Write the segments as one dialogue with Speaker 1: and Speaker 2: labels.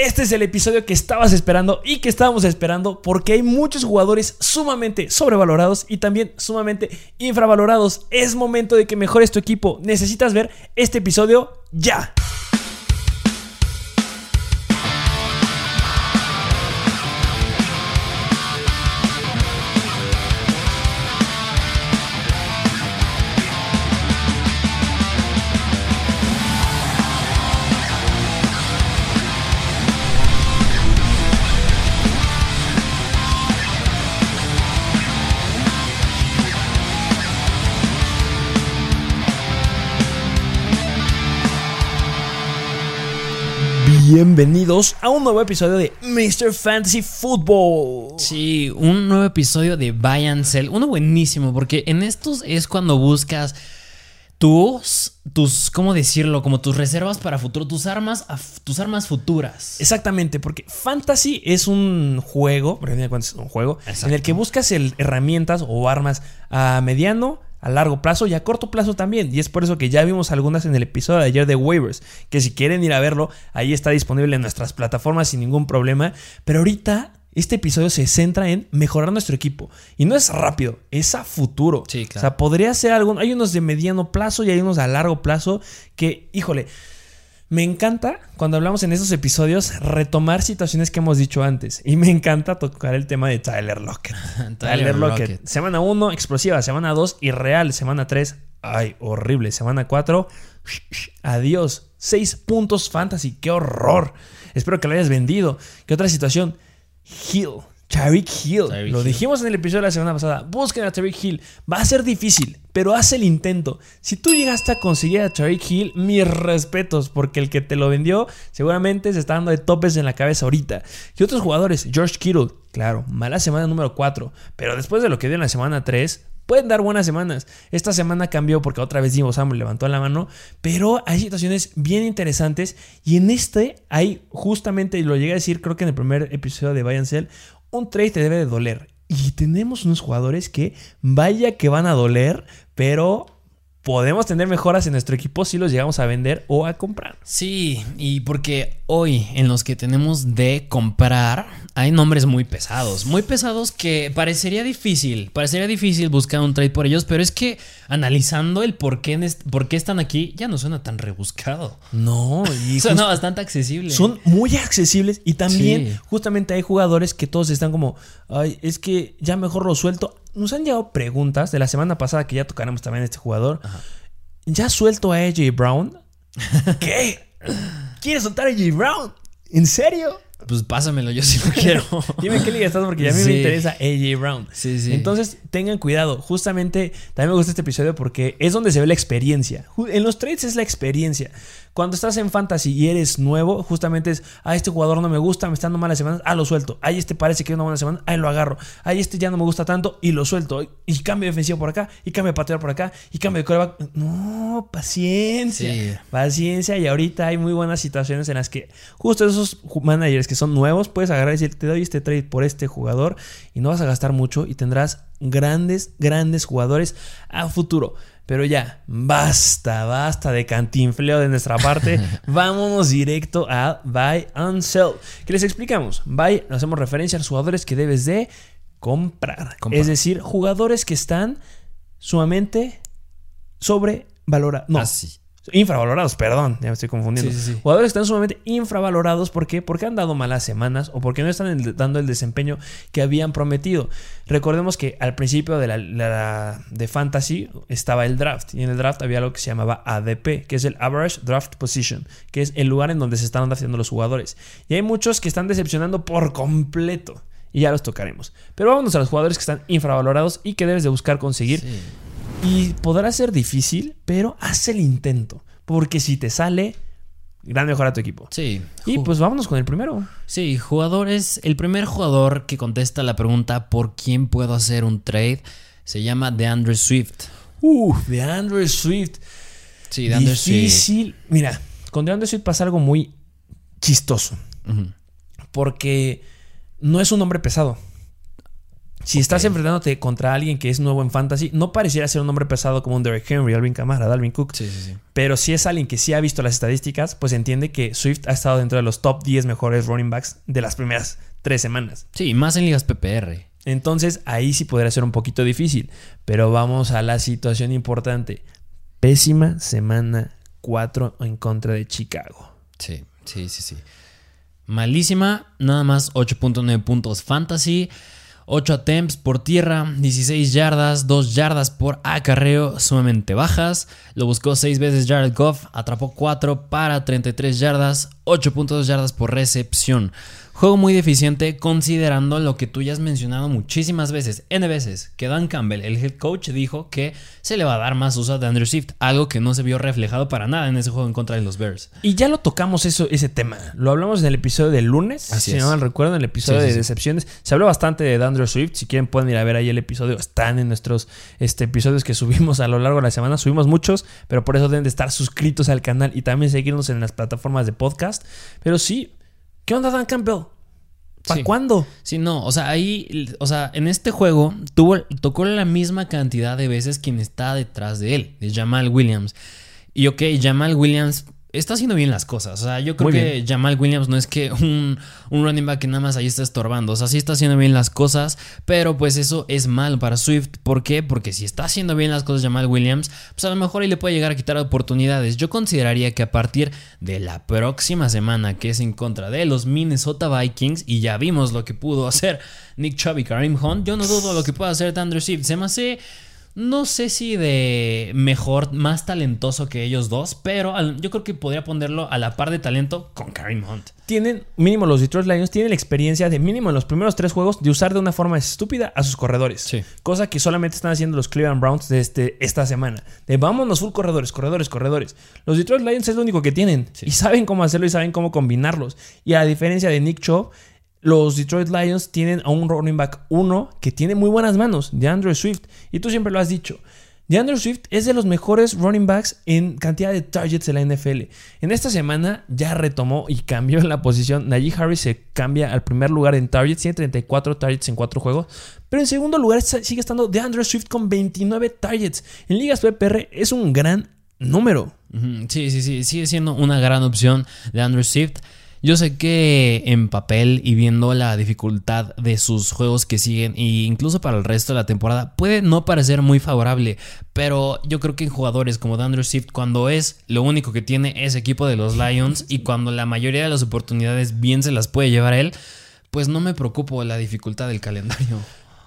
Speaker 1: Este es el episodio que estabas esperando y que estábamos esperando porque hay muchos jugadores sumamente sobrevalorados y también sumamente infravalorados. Es momento de que mejores tu equipo. Necesitas ver este episodio ya. Bienvenidos a un nuevo episodio de Mr. Fantasy Football.
Speaker 2: Sí, un nuevo episodio de Buy and Sell. Uno buenísimo, porque en estos es cuando buscas tus, tus, ¿cómo decirlo? Como tus reservas para futuro, tus armas, tus armas futuras.
Speaker 1: Exactamente, porque Fantasy es un juego, por es un juego, en el que buscas herramientas o armas a mediano, a largo plazo y a corto plazo también. Y es por eso que ya vimos algunas en el episodio de ayer de Waivers, que si quieren ir a verlo, ahí está disponible en nuestras plataformas sin ningún problema. Pero ahorita este episodio se centra en mejorar nuestro equipo. Y no es rápido, es a futuro.
Speaker 2: Sí, claro.
Speaker 1: O sea, podría ser algo. Hay unos de mediano plazo y hay unos a largo plazo que, híjole. Me encanta cuando hablamos en esos episodios retomar situaciones que hemos dicho antes. Y me encanta tocar el tema de Tyler Lockett. Tyler, Lockett. Semana 1, explosiva. Semana 2, irreal. Semana 3, ay, horrible. Semana 4, adiós. 6 puntos fantasy. ¡Qué horror! Espero que lo hayas vendido. ¿Qué otra situación? Hill. Tariq Hill. Lo dijimos en el episodio de la semana pasada. Busquen a Tariq Hill. Va a ser difícil, pero haz el intento. Si tú llegaste a conseguir a Tariq Hill, mis respetos, porque el que te lo vendió seguramente se está dando de topes en la cabeza ahorita. Y otros jugadores, George Kittle, claro, mala semana número 4, pero después de lo que dio en la semana 3, pueden dar buenas semanas. Esta semana cambió porque otra vez Divo Samuel levantó la mano, pero hay situaciones bien interesantes y en este hay justamente, y lo llegué a decir creo que en el primer episodio de Bayern Cell, un trade te debe de doler. Y tenemos unos jugadores que vaya que van a doler, pero podemos tener mejoras en nuestro equipo si los llegamos a vender o a comprar.
Speaker 2: Sí, y porque hoy en los que tenemos de comprar hay nombres muy pesados, muy pesados que parecería difícil, parecería difícil buscar un trade por ellos, pero es que analizando el por qué, por qué están aquí ya no suena tan rebuscado.
Speaker 1: No,
Speaker 2: y suena bastante accesible.
Speaker 1: Son muy accesibles y también justamente hay jugadores que todos están como, ay, es que ya mejor lo suelto nos han llegado preguntas de la semana pasada que ya tocaremos también a este jugador. ¿Ya suelto a AJ Brown? ¿Qué? ¿Quieres soltar a AJ Brown? ¿En serio?
Speaker 2: Pues pásamelo, yo sí lo quiero.
Speaker 1: Dime qué liga estás porque a mí me interesa AJ Brown.
Speaker 2: Sí, sí.
Speaker 1: Entonces, tengan cuidado. Justamente, también me gusta este episodio porque es donde se ve la experiencia. En los trades es la experiencia. Cuando estás en fantasy y eres nuevo, justamente es, ah, este jugador no me gusta, me está dando malas semanas, ah, lo suelto. Ahí este parece que es una buena semana, ahí lo agarro. Ahí este ya no me gusta tanto y lo suelto. Y cambio defensivo por acá, y cambio de patear por acá, y cambio de coreback. No, paciencia. Paciencia. Y ahorita hay muy buenas situaciones en las que justo esos managers que son nuevos, puedes agarrar y decir, te doy este trade por este jugador y no vas a gastar mucho y tendrás grandes, grandes jugadores a futuro. Pero ya, basta, basta de cantinfleo de nuestra parte. Vámonos directo a Buy and Sell. ¿Qué les explicamos? Buy, nos hacemos referencia a los jugadores que debes de comprar. Es decir, jugadores que están sumamente sobrevalorados. No,
Speaker 2: Así.
Speaker 1: Infravalorados, perdón, ya me estoy confundiendo. Jugadores que están sumamente infravalorados. ¿Por qué? Porque han dado malas semanas o porque no están dando el desempeño que habían prometido. Recordemos que al principio de la, de Fantasy estaba el draft. Y en el draft había lo que se llamaba ADP, que es el Average Draft Position, que es el lugar en donde se están haciendo los jugadores. Y hay muchos que están decepcionando por completo. Y ya los tocaremos. Pero vámonos a los jugadores que están infravalorados y que debes de buscar conseguir. Y podrá ser difícil, pero haz el intento. Porque si te sale, gran mejora a tu equipo.
Speaker 2: Sí.
Speaker 1: Y pues vámonos con el primero.
Speaker 2: Sí, jugadores. El primer jugador que contesta la pregunta ¿por quién puedo hacer un trade? Se llama DeAndre Swift.
Speaker 1: Uh, DeAndre Swift.
Speaker 2: Sí, DeAndre
Speaker 1: Difícil. Mira, con DeAndre Swift pasa algo muy chistoso. Porque no es un hombre pesado. Si estás enfrentándote contra alguien que es nuevo en fantasy, no pareciera ser un nombre pesado como un Derek Henry, Alvin Kamara, Dalvin Cook.
Speaker 2: Sí, sí, sí.
Speaker 1: Pero si es alguien que sí ha visto las estadísticas, pues entiende que Swift ha estado dentro de los top 10 mejores running backs de las primeras tres semanas.
Speaker 2: Sí, más en ligas PPR.
Speaker 1: Entonces ahí sí podría ser un poquito difícil. Pero vamos a la situación importante. Pésima semana 4 en contra de Chicago.
Speaker 2: Sí, sí, sí, sí. Malísima, nada más 8.9 puntos fantasy. 8 attempts por tierra, 16 yardas, 2 yardas por acarreo, sumamente bajas. Lo buscó 6 veces Jared Goff, atrapó 4 para 33 yardas, 8.2 yardas por recepción. Juego muy deficiente considerando lo que tú ya has mencionado muchísimas veces, N veces, que Dan Campbell, el head coach, dijo que se le va a dar más uso a Andrew Swift, algo que no se vio reflejado para nada en ese juego en contra de los Bears.
Speaker 1: Y ya lo tocamos eso, ese tema. Lo hablamos en el episodio del lunes,
Speaker 2: Así
Speaker 1: si
Speaker 2: es.
Speaker 1: no mal recuerdo, en el episodio
Speaker 2: Sí,
Speaker 1: de
Speaker 2: sí.
Speaker 1: decepciones. Se habló bastante de Andrew Swift. Si quieren pueden ir a ver ahí el episodio. Están en nuestros este, episodios que subimos a lo largo de la semana. Subimos muchos, pero por eso deben de estar suscritos al canal y también seguirnos en las plataformas de podcast. Pero sí, ¿qué onda Dan Campbell? ¿Para
Speaker 2: Sí.
Speaker 1: cuándo?
Speaker 2: Sí, no, o sea, ahí, o sea, en este juego tuvo, tocó la misma cantidad de veces quien está detrás de él, de Jamal Williams. Y ok, Jamal Williams está haciendo bien las cosas. O sea, yo creo
Speaker 1: Muy
Speaker 2: que Jamal Williams no es que un, un running back que nada más ahí está estorbando. O sea, sí está haciendo bien las cosas, pero pues eso es mal para Swift. ¿Por qué? Porque si está haciendo bien las cosas Jamal Williams, pues a lo mejor ahí le puede llegar a quitar oportunidades. Yo consideraría que a partir de la próxima semana, que es en contra de los Minnesota Vikings, y ya vimos lo que pudo hacer Nick Chubb y Kareem Hunt, yo no dudo lo que pueda hacer Andrew Swift. Se me hace no sé si de mejor, más talentoso que ellos dos, pero yo creo que podría ponerlo a la par de talento con Kareem Hunt.
Speaker 1: Tienen, mínimo los Detroit Lions, tienen la experiencia de mínimo en los primeros tres juegos de usar de una forma estúpida a sus corredores.
Speaker 2: Sí.
Speaker 1: Cosa que solamente están haciendo los Cleveland Browns desde esta semana. De vámonos full corredores, corredores, corredores. Los Detroit Lions es lo único que tienen.
Speaker 2: Sí.
Speaker 1: Y saben cómo hacerlo y saben cómo combinarlos. Y a diferencia de Nick Chubb, los Detroit Lions tienen a un running back 1 que tiene muy buenas manos, de Andrew Swift. Y tú siempre lo has dicho. DeAndre Swift es de los mejores running backs en cantidad de targets de la NFL. En esta semana ya retomó y cambió la posición. Najee Harris se cambia al primer lugar en targets, tiene 34 targets en 4 juegos. Pero en segundo lugar sigue estando DeAndre Swift con 29 targets. En ligas PPR es un gran número.
Speaker 2: Sí, sí, sí, sigue siendo una gran opción de Andrew Swift. Yo sé que en papel y viendo la dificultad de sus juegos que siguen e incluso para el resto de la temporada puede no parecer muy favorable, pero yo creo que en jugadores como Andrew Swift cuando es lo único que tiene ese equipo de los Lions y cuando la mayoría de las oportunidades bien se las puede llevar él, pues no me preocupo la dificultad del calendario.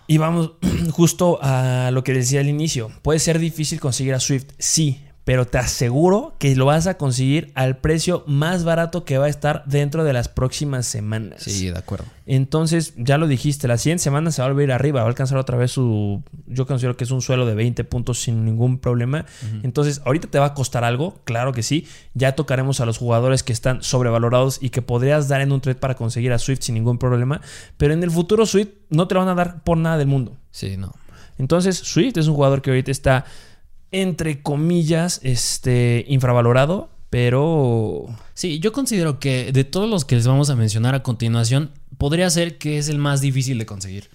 Speaker 1: Y vamos justo a lo que decía al inicio. Puede ser difícil conseguir a Swift, sí, pero te aseguro que lo vas a conseguir al precio más barato que va a estar dentro de las próximas semanas.
Speaker 2: de acuerdo.
Speaker 1: Entonces, ya lo dijiste, la siguiente semana se va a volver arriba, va a alcanzar otra vez su. Yo considero que es un suelo de 20 puntos sin ningún problema. Entonces, ahorita te va a costar algo, claro que sí. Ya tocaremos a los jugadores que están sobrevalorados y que podrías dar en un trade para conseguir a Swift sin ningún problema. Pero en el futuro, Swift no te lo van a dar por nada del mundo.
Speaker 2: Sí, no.
Speaker 1: Entonces, Swift es un jugador que ahorita está, entre comillas, este, infravalorado, pero
Speaker 2: Sí, yo considero que de todos los que les vamos a mencionar a continuación, podría ser que es el más difícil de conseguir.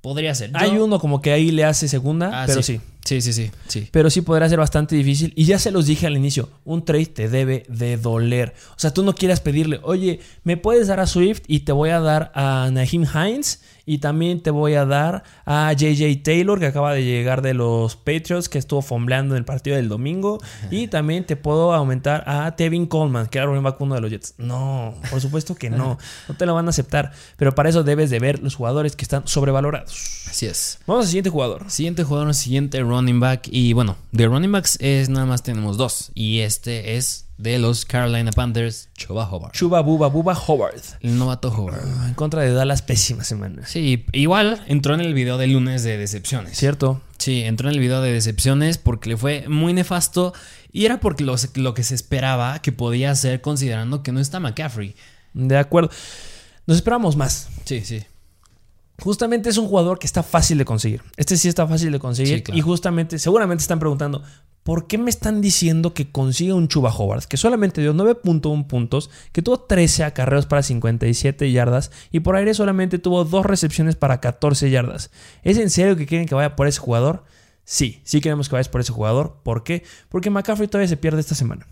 Speaker 2: Podría ser. Yo-
Speaker 1: hay uno como que ahí le hace segunda,
Speaker 2: Ah,
Speaker 1: pero sí.
Speaker 2: Sí, sí, sí, sí.
Speaker 1: Pero sí podrá ser bastante difícil. Y ya se los dije al inicio, un trade te debe de doler. O sea, tú no quieras pedirle, oye, me puedes dar a Swift y te voy a dar a Naheem Hines y también te voy a dar a JJ Taylor, que acaba de llegar de los Patriots, que estuvo fombleando en el partido del domingo. Y también te puedo aumentar a Tevin Coleman, que era running back uno de los Jets. No, por supuesto que no. No te lo van a aceptar. Pero para eso debes de ver los jugadores que están sobrevalorados.
Speaker 2: Así es.
Speaker 1: Vamos al siguiente jugador.
Speaker 2: Siguiente jugador, siguiente running back. Y bueno, de running backs es nada más tenemos dos. Y este es de los Carolina Panthers, Chuba Hobart.
Speaker 1: Chuba Buba Buba Howard.
Speaker 2: El novato Hobart.
Speaker 1: En contra de Dallas, pésima semana.
Speaker 2: Sí, igual entró en el video de lunes de decepciones.
Speaker 1: ¿Cierto?
Speaker 2: Sí, entró en el video de decepciones porque le fue muy nefasto y era porque lo, lo que se esperaba que podía hacer considerando que no está McCaffrey.
Speaker 1: De acuerdo. Nos esperamos más.
Speaker 2: Sí, sí.
Speaker 1: Justamente es un jugador que está fácil de conseguir. Este sí está fácil de conseguir.
Speaker 2: Sí, claro.
Speaker 1: Y justamente, seguramente están preguntando, ¿por qué me están diciendo que consiga un Chuba Hobart? Que solamente dio 9.1 puntos, que tuvo 13 acarreos para 57 yardas y por aire solamente tuvo dos recepciones para 14 yardas. ¿Es en serio que quieren que vaya por ese jugador? Sí, sí queremos que vayas por ese jugador. ¿Por qué? Porque McCaffrey todavía se pierde esta semana.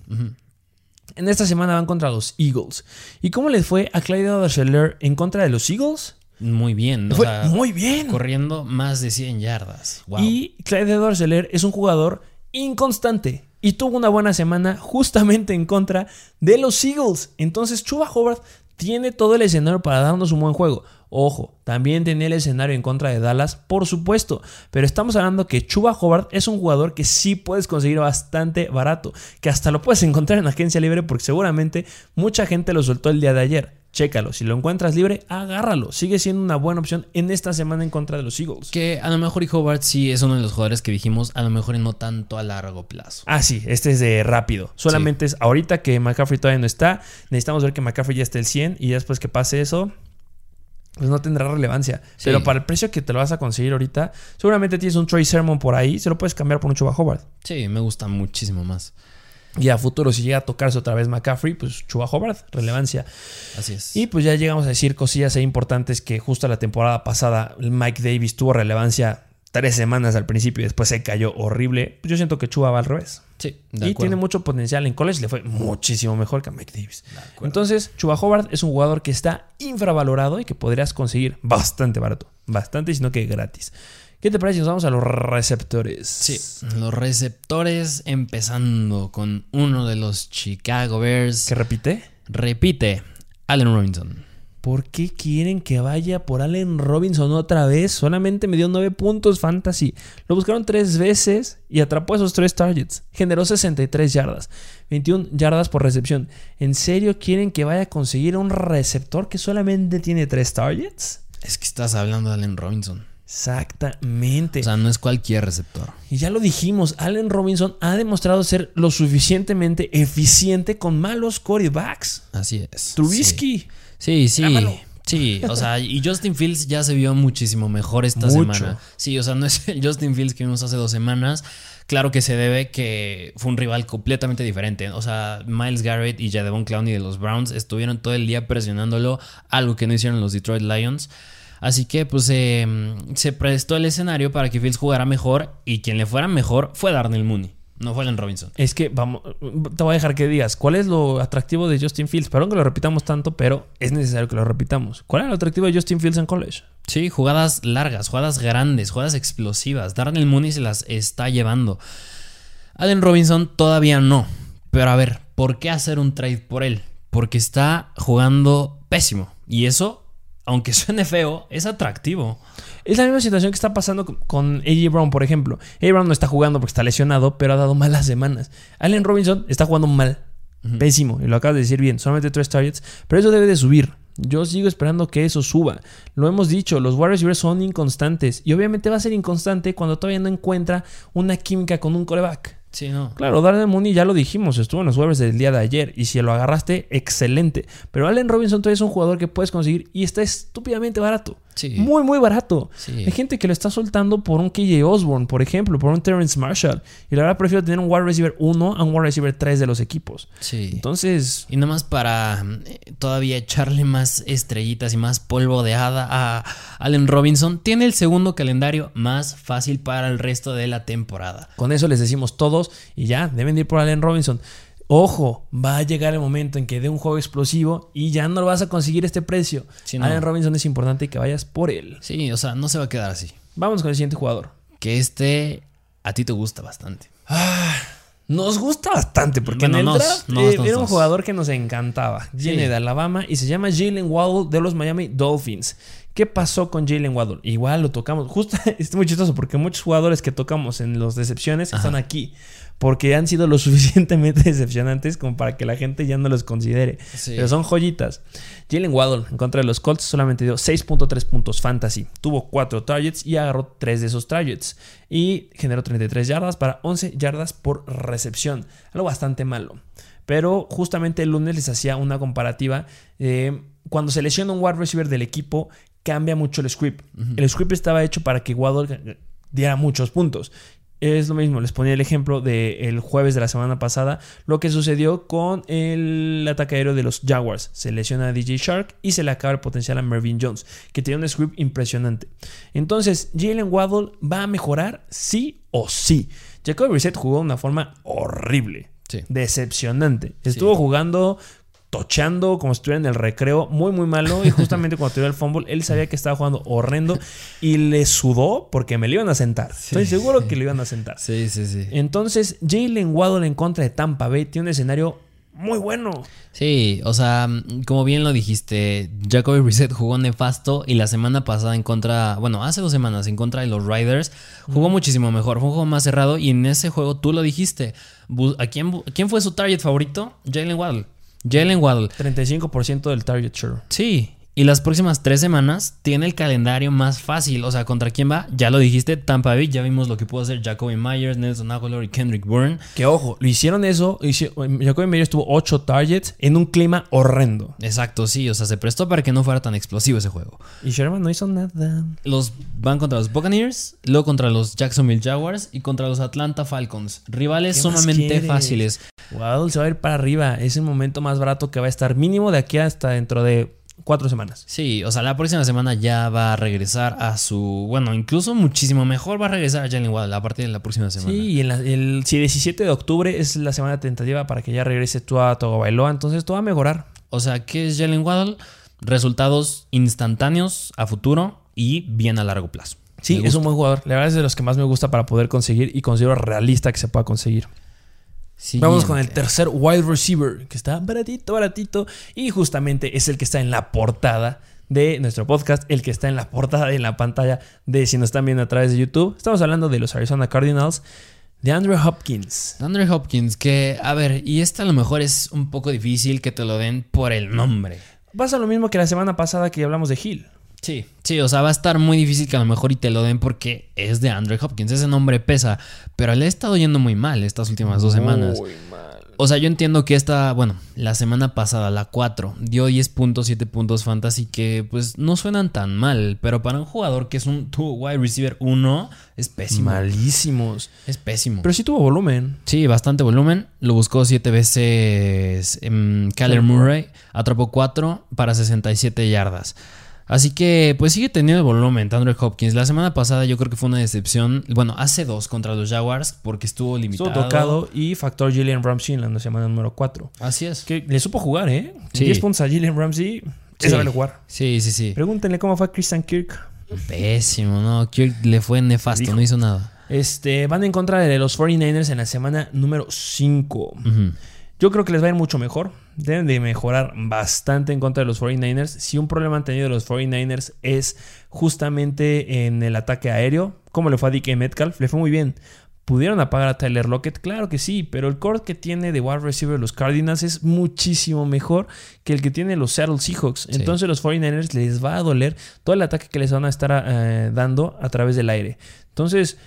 Speaker 1: En esta semana van contra los Eagles. ¿Y cómo les fue a Clyde Oderscheller en contra de los Eagles?
Speaker 2: Muy bien. o
Speaker 1: Fue
Speaker 2: sea,
Speaker 1: muy bien.
Speaker 2: Corriendo más de 100 yardas. Wow.
Speaker 1: Y Clyde Edwards-Helaire es un jugador inconstante y tuvo una buena semana justamente en contra de los Eagles. Entonces Chuba Hobart tiene todo el escenario para darnos un buen juego. Ojo, también tenía el escenario en contra de Dallas, por supuesto, pero estamos hablando que Chuba Hobart es un jugador que sí puedes conseguir bastante barato, que hasta lo puedes encontrar en agencia libre porque seguramente mucha gente lo soltó el día de ayer. Chécalo, si lo encuentras libre, agárralo. Sigue siendo una buena opción en esta semana en contra de los Eagles.
Speaker 2: Que a lo mejor y Hobart sí es uno de los jugadores que dijimos, a lo mejor y no tanto a largo plazo.
Speaker 1: Ah, sí, este es de rápido. Solamente es ahorita que McCaffrey todavía no está. Necesitamos ver que McCaffrey ya esté el 100 y después que pase eso, pues no tendrá relevancia.
Speaker 2: Sí.
Speaker 1: Pero para el precio que te lo vas a conseguir ahorita, seguramente tienes un Trey Sermon por ahí, se lo puedes cambiar por un Chuba Hobart.
Speaker 2: Sí, me gusta muchísimo más.
Speaker 1: Y a futuro, si llega a tocarse otra vez McCaffrey, pues Chuba Hobart, relevancia.
Speaker 2: Así es.
Speaker 1: Y pues ya llegamos a decir cosillas ahí importantes que justo la temporada pasada Mike Davis tuvo relevancia tres semanas al principio y después se cayó horrible. Pues yo siento que Chuba va al revés.
Speaker 2: sí, de
Speaker 1: y
Speaker 2: acuerdo.
Speaker 1: tiene mucho potencial. En college le fue muchísimo mejor que a Mike Davis. Entonces, Chuba Hobart es un jugador que está infravalorado y que podrías conseguir bastante barato. Bastante, sino que gratis. ¿Qué te parece si nos vamos a los receptores?
Speaker 2: Sí, los receptores empezando con uno de los Chicago Bears.
Speaker 1: ¿Que repite?
Speaker 2: Repite, Allen Robinson.
Speaker 1: ¿Por qué quieren que vaya por Allen Robinson otra vez? Solamente me dio 9 puntos fantasy. Lo buscaron tres veces y atrapó esos tres targets. Generó 63 yardas. 21 yardas por recepción. ¿En serio quieren que vaya a conseguir un receptor que solamente tiene tres targets?
Speaker 2: Es que estás hablando de Allen Robinson.
Speaker 1: Exactamente.
Speaker 2: O sea, no es cualquier receptor.
Speaker 1: y ya lo dijimos, Allen Robinson ha demostrado ser lo suficientemente eficiente con malos quarterbacks.
Speaker 2: Así es.
Speaker 1: Trubisky.
Speaker 2: Sí, sí.
Speaker 1: Llámalo.
Speaker 2: Sí, o sea, y Justin Fields ya se vio muchísimo mejor esta
Speaker 1: Mucho.
Speaker 2: semana. Sí, o sea, no es el Justin Fields que vimos hace dos semanas. Claro que se debe que fue un rival completamente diferente. O sea, Miles Garrett y Jadevon Clowney de los Browns estuvieron todo el día presionándolo, algo que no hicieron los Detroit Lions. Así que pues eh, se prestó el escenario para que Fields jugara mejor y quien le fuera mejor fue Darnell Mooney, no fue Allen Robinson.
Speaker 1: Es que vamos, te voy a dejar que digas, ¿cuál es lo atractivo de Justin Fields? Perdón que lo repitamos tanto, pero es necesario que lo repitamos. ¿Cuál era lo atractivo de Justin Fields en college?
Speaker 2: Sí, jugadas largas, jugadas grandes, jugadas explosivas. Darnell Mooney se las está llevando. Allen Robinson todavía no. Pero a ver, ¿por qué hacer un trade por él? Porque está jugando pésimo. Y eso, aunque suene feo, es atractivo.
Speaker 1: Es la misma situación que está pasando con- AJ Brown, por ejemplo. AJ Brown no está jugando porque está lesionado, pero ha dado malas semanas. Allen Robinson está jugando mal. Pésimo. Y lo acabas de decir bien. Solamente tres targets. Pero eso debe de subir. Yo sigo esperando que eso suba. Lo hemos dicho, los wide receivers son inconstantes. Y obviamente va a ser inconstante cuando todavía no encuentra una química con un coreback. Claro, Darnell Mooney ya lo dijimos, estuvo en los waivers del día de ayer y si lo agarraste, excelente. Pero Allen Robinson todavía es un jugador que puedes conseguir y está estúpidamente barato.
Speaker 2: Sí.
Speaker 1: Muy, muy barato.
Speaker 2: Sí.
Speaker 1: Hay gente que lo está soltando por un KJ Osborne, por ejemplo, por un Terrence Marshall. Y la verdad prefiero tener un wide receiver 1 a un wide receiver 3 de los equipos.
Speaker 2: Sí.
Speaker 1: Entonces,
Speaker 2: Y nada más para eh, todavía echarle más estrellitas y más polvo de hada a Allen Robinson, tiene el segundo calendario más fácil para el resto de la temporada.
Speaker 1: con eso les decimos todos y ya, deben de ir por Allen Robinson. Ojo, va a llegar el momento en que dé un juego explosivo y ya no lo vas a conseguir este precio.
Speaker 2: Sí, no.
Speaker 1: Allen Robinson es importante que vayas por él.
Speaker 2: Sí, o sea, no se va a quedar así.
Speaker 1: Vamos con el siguiente jugador.
Speaker 2: Que este a ti te gusta bastante.
Speaker 1: Nos gusta bastante porque
Speaker 2: Bueno,
Speaker 1: en el
Speaker 2: nos-
Speaker 1: draft
Speaker 2: nos-
Speaker 1: eh,
Speaker 2: nos-
Speaker 1: era un jugador que nos encantaba. Viene
Speaker 2: Sí.
Speaker 1: de Alabama y se llama Jalen Waddle de los Miami Dolphins. ¿Qué pasó con Jalen Waddle? Igual lo tocamos. Justo es muy chistoso porque muchos jugadores que tocamos en los decepciones están aquí. Porque han sido lo suficientemente decepcionantes como para que la gente ya no los considere.
Speaker 2: Sí.
Speaker 1: Pero son joyitas. Jalen Waddle en contra de los Colts solamente dio 6.3 puntos fantasy. Tuvo 4 targets y agarró 3 de esos targets. Y generó 33 yardas para 11 yardas por recepción. Algo bastante malo. Pero justamente el lunes les hacía una comparativa. eh, cuando se lesiona un wide receiver del equipo, cambia mucho el script. El script estaba hecho para que Waddle diera muchos puntos. Es lo mismo, les ponía el ejemplo del jueves de la semana pasada, lo que sucedió con el ataque aéreo de los Jaguars. Se lesiona a DJ Shark y se le acaba el potencial a Mervyn Jones, que tiene un script impresionante. Entonces, Jalen Waddle va a mejorar sí o sí. Jacoby Brissett jugó de una forma horrible.
Speaker 2: Sí.
Speaker 1: Decepcionante. Estuvo jugando tochando como si estuviera en el recreo, muy muy malo y justamente cuando tiró el fumble él sabía que estaba jugando horrendo y le sudó porque me lo iban a sentar. Estoy seguro que lo iban a sentar.
Speaker 2: Sí, sí, sí.
Speaker 1: Entonces, Jalen Waddle en contra de Tampa Bay tiene un escenario muy bueno.
Speaker 2: Sí, o sea, como bien lo dijiste, Jacoby Brissett jugó nefasto y la semana pasada en contra, bueno, hace dos semanas en contra de los Riders, jugó muchísimo mejor, fue un juego más cerrado y en ese juego tú lo dijiste. ¿A quién, quién fue su target favorito? Jalen Waddle. Jalen Waddle.
Speaker 1: 35% del target share.
Speaker 2: Sí. Y las próximas tres semanas tiene el calendario más fácil. O sea, ¿contra quién va? Ya lo dijiste, Tampa Bay. Ya vimos lo que pudo hacer Jacoby Myers, Nelson Aguilar y Kendrick Bourne.
Speaker 1: Que ojo, lo hicieron eso. Jacoby Myers tuvo 8 targets en un clima horrendo.
Speaker 2: Exacto, sí. O sea, se prestó para que no fuera tan explosivo ese juego.
Speaker 1: Y Sherman no hizo nada.
Speaker 2: Los van contra los Buccaneers, luego contra los Jacksonville Jaguars y contra los Atlanta Falcons. Rivales sumamente fáciles.
Speaker 1: Waddle se va a ir para arriba. Es el momento más barato que va a estar mínimo de aquí hasta dentro de cuatro semanas.
Speaker 2: Sí, o sea, la próxima semana ya va a regresar a su. Bueno, incluso muchísimo mejor va a regresar a Jalen Waddle a partir de la próxima semana.
Speaker 1: Sí, y el, si el 17 de octubre es la semana tentativa para que ya regrese tú a Togo Bailoa, entonces todo va a mejorar.
Speaker 2: O sea, ¿qué es Jalen Waddle? Resultados instantáneos a futuro y bien a largo plazo.
Speaker 1: Sí, es un buen jugador. La verdad es de los que más me gusta para poder conseguir y considero realista que se pueda conseguir. Vamos con el tercer wide receiver, que está baratito, baratito. Y justamente es el que está en la portada de nuestro podcast, el que está en la portada y en la pantalla de si nos están viendo a través de YouTube. Estamos hablando de los Arizona Cardinals. De Andrew Hopkins.
Speaker 2: Andrew Hopkins, que, a ver, y este a lo mejor es un poco difícil que te lo den por el nombre.
Speaker 1: Pasa lo mismo que la semana pasada que hablamos de Hill.
Speaker 2: Sí, sí, o sea, va a estar muy difícil que a lo mejor y te lo den porque es de Andrew Hopkins, ese nombre pesa, pero le ha estado yendo muy mal estas últimas dos semanas. Muy mal. O sea, yo entiendo que esta, bueno, la semana pasada, la 4, dio 10.7 puntos fantasy que pues no suenan tan mal, pero para un jugador que es un wide receiver 1 es pésimo.
Speaker 1: Malísimos.
Speaker 2: Es pésimo.
Speaker 1: Pero sí tuvo volumen.
Speaker 2: Sí, bastante volumen. Lo buscó 7 veces en Kyler Murray, atrapó 4 para 67 yardas. Así que, pues sigue teniendo volumen Andrew Hopkins. La semana pasada yo creo que fue una decepción. Bueno, hace dos contra los Jaguars porque estuvo limitado.
Speaker 1: Estuvo tocado y factor Gillian Ramsey en la semana número 4.
Speaker 2: Así es.
Speaker 1: Que le supo jugar, ¿eh? Sí. 10 puntos a Gillian Ramsey. Sí. sabe jugar.
Speaker 2: Sí, sí, sí.
Speaker 1: Pregúntenle cómo fue a Christian Kirk.
Speaker 2: Pésimo, ¿no? Kirk le fue nefasto, no hizo nada.
Speaker 1: Este, van en contra de los 49ers en la semana número 5. Yo creo que les va a ir mucho mejor. Deben de mejorar bastante en contra de los 49ers. Si un problema han tenido los 49ers es justamente en el ataque aéreo, como le fue a DK Metcalf, le fue muy bien. ¿Pudieron apagar a Tyler Lockett? Claro que sí, pero el core que tiene de wide receiver los Cardinals es muchísimo mejor que el que tiene los Seattle Seahawks. Entonces los 49ers les va a doler todo el ataque que les van a estar eh, dando a través del aire. Entonces,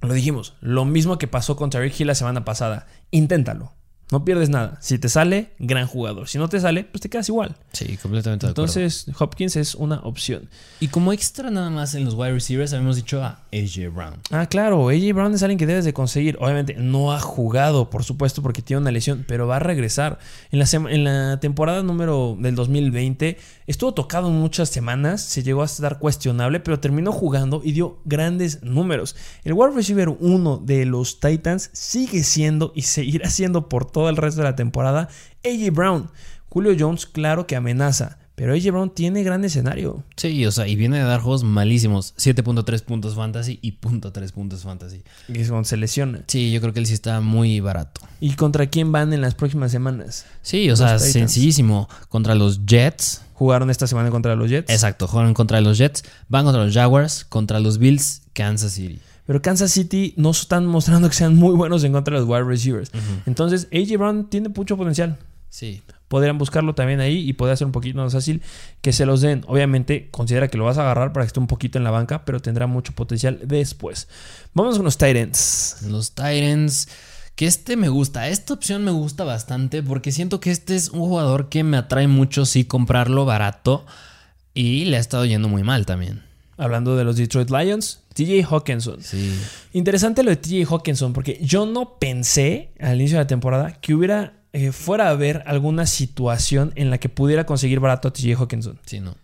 Speaker 1: lo dijimos, lo mismo que pasó con Tariq Hill la semana pasada. Inténtalo. No pierdes nada. Si te sale, gran jugador. Si no te sale, pues te quedas igual.
Speaker 2: Sí, completamente
Speaker 1: de Entonces, Hopkins es una opción.
Speaker 2: Y como extra nada más en los wide receivers, habíamos dicho a AJ Brown.
Speaker 1: Ah, claro. AJ Brown es alguien que debes de conseguir. Obviamente, no ha jugado, por supuesto, porque tiene una lesión, pero va a regresar. En la, en la temporada número del 2020, estuvo tocado en muchas semanas. Se llegó a estar cuestionable, pero terminó jugando y dio grandes números. El wide receiver 1 de los Titans sigue siendo y seguirá siendo por todo el resto de la temporada. AJ Brown. Julio Jones, claro que amenaza. Pero AJ Brown tiene gran escenario.
Speaker 2: Sí, o sea, y viene de dar juegos malísimos. 7.3 puntos fantasy y .3 puntos fantasy.
Speaker 1: Y es cuando se lesiona.
Speaker 2: Sí, yo creo que él sí está muy barato.
Speaker 1: ¿Y contra quién van en las próximas semanas?
Speaker 2: Sí, o sea, sencillísimo. Contra los Jets.
Speaker 1: Jugaron esta semana contra los Jets.
Speaker 2: Exacto, jugaron contra los Jets. Van contra los Jaguars, contra los Bills, Kansas City.
Speaker 1: Pero Kansas City no están mostrando que sean muy buenos en contra de los wide receivers. Entonces, AJ Brown tiene mucho potencial.
Speaker 2: Sí.
Speaker 1: Podrían buscarlo también ahí y podría ser un poquito más fácil que se los den. Obviamente, considera que lo vas a agarrar para que esté un poquito en la banca, pero tendrá mucho potencial después. Vamos con los Titans.
Speaker 2: Los Titans. Que este me gusta. Esta opción me gusta bastante porque siento que este es un jugador que me atrae mucho, sí, comprarlo barato. Y le ha estado yendo muy mal también.
Speaker 1: Hablando de los Detroit Lions, TJ Hawkinson.
Speaker 2: Sí.
Speaker 1: Interesante lo de TJ Hawkinson, porque yo no pensé al inicio de la temporada que hubiera eh, fuera a haber alguna situación en la que pudiera conseguir barato a TJ Hawkinson.
Speaker 2: Sí, no.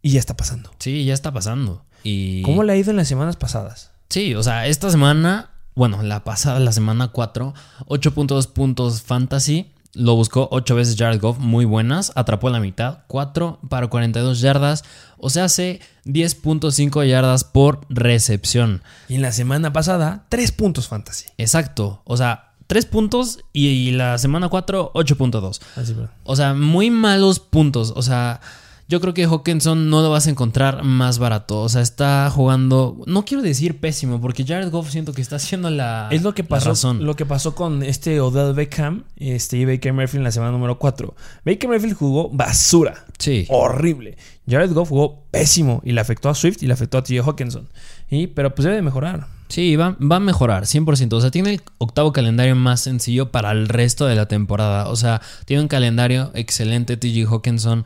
Speaker 1: Y ya está pasando.
Speaker 2: Sí, ya está pasando. Y...
Speaker 1: ¿Cómo le ha ido en las semanas pasadas?
Speaker 2: Sí, o sea, esta semana, bueno, la pasada, la semana 4, 8.2 puntos fantasy. Lo buscó 8 veces Jared Goff, muy buenas. Atrapó la mitad, 4 para 42 yardas. O sea, hace 10.5 yardas por recepción.
Speaker 1: Y en la semana pasada, 3 puntos fantasy.
Speaker 2: Exacto. O sea, 3 puntos y, y la semana 4, 8.2.
Speaker 1: Así, pero-
Speaker 2: O sea, muy malos puntos. O sea, yo creo que Hawkinson no lo vas a encontrar más barato. O sea, está jugando. No quiero decir pésimo, porque Jared Goff siento que está haciendo la.
Speaker 1: Es lo que pasó,
Speaker 2: razón.
Speaker 1: lo que pasó con este Odell Beckham este, y Baker Mayfield en la semana número 4. Baker Mayfield jugó basura.
Speaker 2: Sí.
Speaker 1: Horrible. Jared Goff jugó pésimo y le afectó a Swift y le afectó a TJ Hawkinson. Y, pero pues debe de mejorar.
Speaker 2: Sí, va, va a mejorar, 100%. O sea, tiene el octavo calendario más sencillo para el resto de la temporada. O sea, tiene un calendario excelente, TG Hawkinson.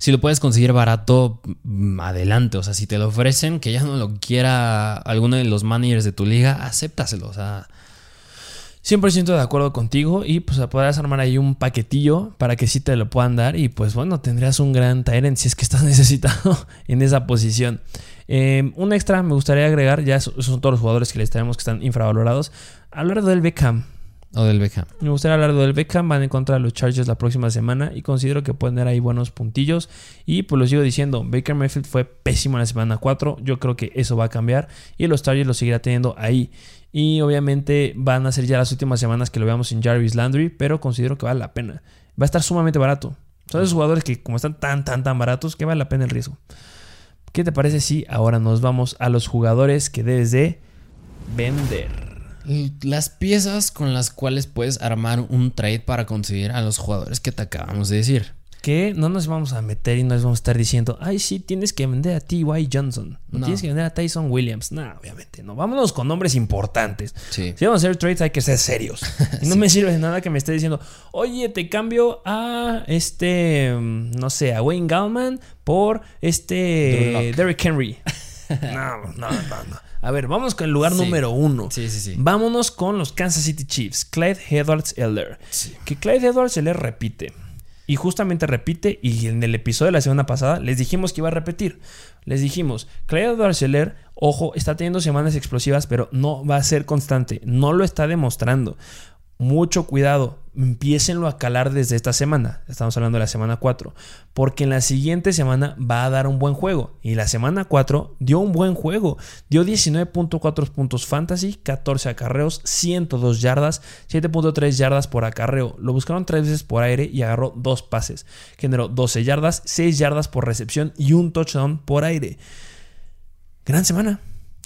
Speaker 2: Si lo puedes conseguir barato, mm, adelante. O sea, si te lo ofrecen, que ya no lo quiera alguno de los managers de tu liga, acéptaselo. O sea,
Speaker 1: 100% de acuerdo contigo y pues podrás armar ahí un paquetillo para que sí te lo puedan dar y pues bueno, tendrías un gran Tyrant si es que estás necesitado en esa posición. Eh, un extra me gustaría agregar, ya son todos los jugadores que les tenemos que están infravalorados, hablar del Beckham.
Speaker 2: O del Beckham.
Speaker 1: Me gustaría hablar del Beckham, van en contra de los Chargers la próxima semana y considero que pueden dar ahí buenos puntillos. Y pues lo sigo diciendo, Baker Mayfield fue pésimo en la semana 4, yo creo que eso va a cambiar y los Chargers lo seguirá teniendo ahí. Y obviamente van a ser ya las últimas semanas que lo veamos en Jarvis Landry, pero considero que vale la pena. Va a estar sumamente barato. Son esos jugadores que como están tan, tan, tan baratos, que vale la pena el riesgo. ¿Qué te parece si ahora nos vamos a los jugadores que debes de vender?
Speaker 2: Las piezas con las cuales puedes armar un trade para conseguir a los jugadores que te acabamos de decir.
Speaker 1: que no nos vamos a meter y nos vamos a estar diciendo, ay, sí, tienes que vender a T.Y. Johnson, no, tienes que vender a Tyson Williams. No, obviamente no. Vámonos con nombres importantes.
Speaker 2: Sí.
Speaker 1: Si vamos a hacer trades, hay que ser serios. Y no me sirve de nada que me esté diciendo, oye, te cambio a este, mm, no sé, a Wayne Gallman por este. Derrick Henry. no, no, no, no. A ver, vamos con el lugar
Speaker 2: Sí.
Speaker 1: número uno.
Speaker 2: Sí, sí, sí.
Speaker 1: Vámonos con los Kansas City Chiefs, Clyde Edwards Eller.
Speaker 2: Sí.
Speaker 1: Que Clyde Edwards Eller repite. Y justamente repite, y en el episodio de la semana pasada les dijimos que iba a repetir. Les dijimos, Clyde Edwards Eller, ojo, está teniendo semanas explosivas, pero no va a ser constante. No lo está demostrando. Mucho cuidado, empiecenlo a calar desde esta semana. Estamos hablando de la semana 4. Porque en la siguiente semana va a dar un buen juego. Y la semana 4 dio un buen juego. Dio 19.4 puntos fantasy, 14 acarreos, 102 yardas, 7.3 yardas por acarreo. Lo buscaron tres veces por aire y agarró dos pases. Generó 12 yardas, 6 yardas por recepción y un touchdown por aire. Gran semana.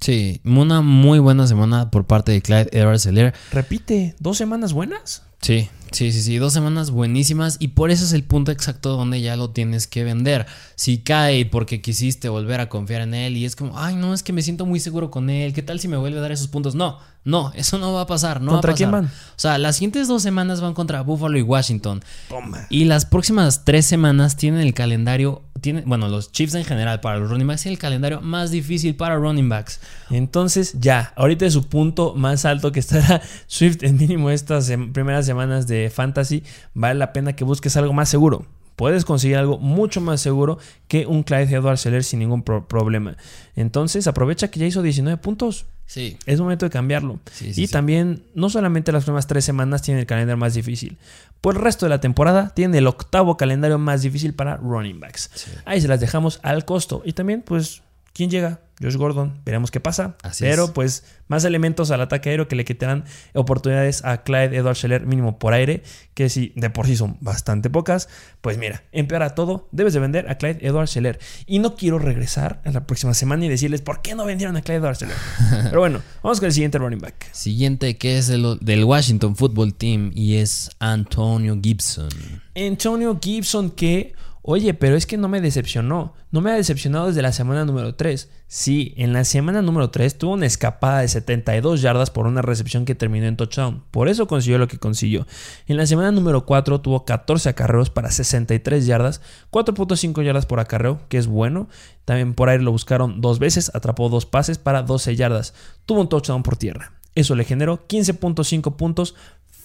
Speaker 2: Sí, una muy buena semana por parte de Clyde edwards
Speaker 1: Repite, dos semanas buenas.
Speaker 2: Sí, sí, sí, sí, dos semanas buenísimas y por eso es el punto exacto donde ya lo tienes que vender. Si cae porque quisiste volver a confiar en él y es como, ay, no, es que me siento muy seguro con él, ¿qué tal si me vuelve a dar esos puntos? No, no, eso no va a pasar, no
Speaker 1: ¿Contra
Speaker 2: va a pasar.
Speaker 1: quién van?
Speaker 2: O sea, las siguientes dos semanas van contra Buffalo y Washington
Speaker 1: Toma.
Speaker 2: y las próximas tres semanas tienen el calendario, tienen, bueno, los Chiefs en general para los running backs tienen el calendario más difícil para running backs.
Speaker 1: Entonces, ya, ahorita es su punto más alto que estará Swift en mínimo estas sem- primeras semanas de Fantasy. Vale la pena que busques algo más seguro. Puedes conseguir algo mucho más seguro que un Clyde Edwards Helaire sin ningún pro- problema. Entonces, aprovecha que ya hizo 19 puntos.
Speaker 2: Sí.
Speaker 1: Es momento de cambiarlo.
Speaker 2: Sí, sí,
Speaker 1: y también, no solamente las primeras tres semanas tienen el calendario más difícil. Por el resto de la temporada tienen el octavo calendario más difícil para running backs. Ahí se las dejamos al costo. Y también, pues, ¿quién llega? Josh Gordon. Veremos qué pasa.
Speaker 2: Así
Speaker 1: Pero,
Speaker 2: es.
Speaker 1: pues, más elementos al ataque aéreo que le quitarán oportunidades a Clyde Edwards Scheller mínimo por aire. Que si de por sí son bastante pocas, pues mira, empeora todo. Debes de vender a Clyde Edwards Scheller. Y no quiero regresar a la próxima semana y decirles por qué no vendieron a Clyde Edwards Scheller. Pero bueno, vamos con el siguiente running back.
Speaker 2: Siguiente que es el, del Washington Football Team y es Antonio Gibson.
Speaker 1: Antonio Gibson que Oye, pero es que no me decepcionó. No me ha decepcionado desde la semana número 3. Sí, en la semana número 3 tuvo una escapada de 72 yardas por una recepción que terminó en touchdown. Por eso consiguió lo que consiguió. En la semana número 4 tuvo 14 acarreos para 63 yardas, 4.5 yardas por acarreo, que es bueno. También por ahí lo buscaron dos veces, atrapó dos pases para 12 yardas. Tuvo un touchdown por tierra. Eso le generó 15.5 puntos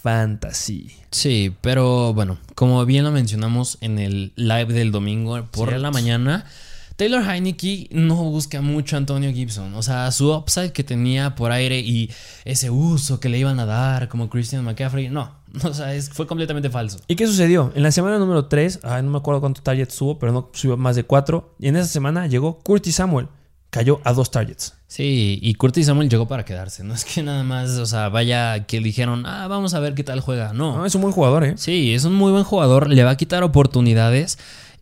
Speaker 1: fantasy.
Speaker 2: Sí, pero bueno, como bien lo mencionamos en el live del domingo por la mañana, Taylor Heineke no busca mucho a Antonio Gibson. O sea, su upside que tenía por aire y ese uso que le iban a dar como Christian McCaffrey, no. O sea, fue completamente falso.
Speaker 1: ¿Y qué sucedió? En la semana número 3, no me acuerdo cuántos targets subo, pero no subió más de 4. Y en esa semana llegó Curtis Samuel. Cayó a dos targets.
Speaker 2: Sí, y Curtis Samuel llegó para quedarse. No es que nada más, o sea, vaya que dijeron, ah, vamos a ver qué tal juega. No. no
Speaker 1: es un buen jugador, ¿eh?
Speaker 2: Sí, es un muy buen jugador. Le va a quitar oportunidades.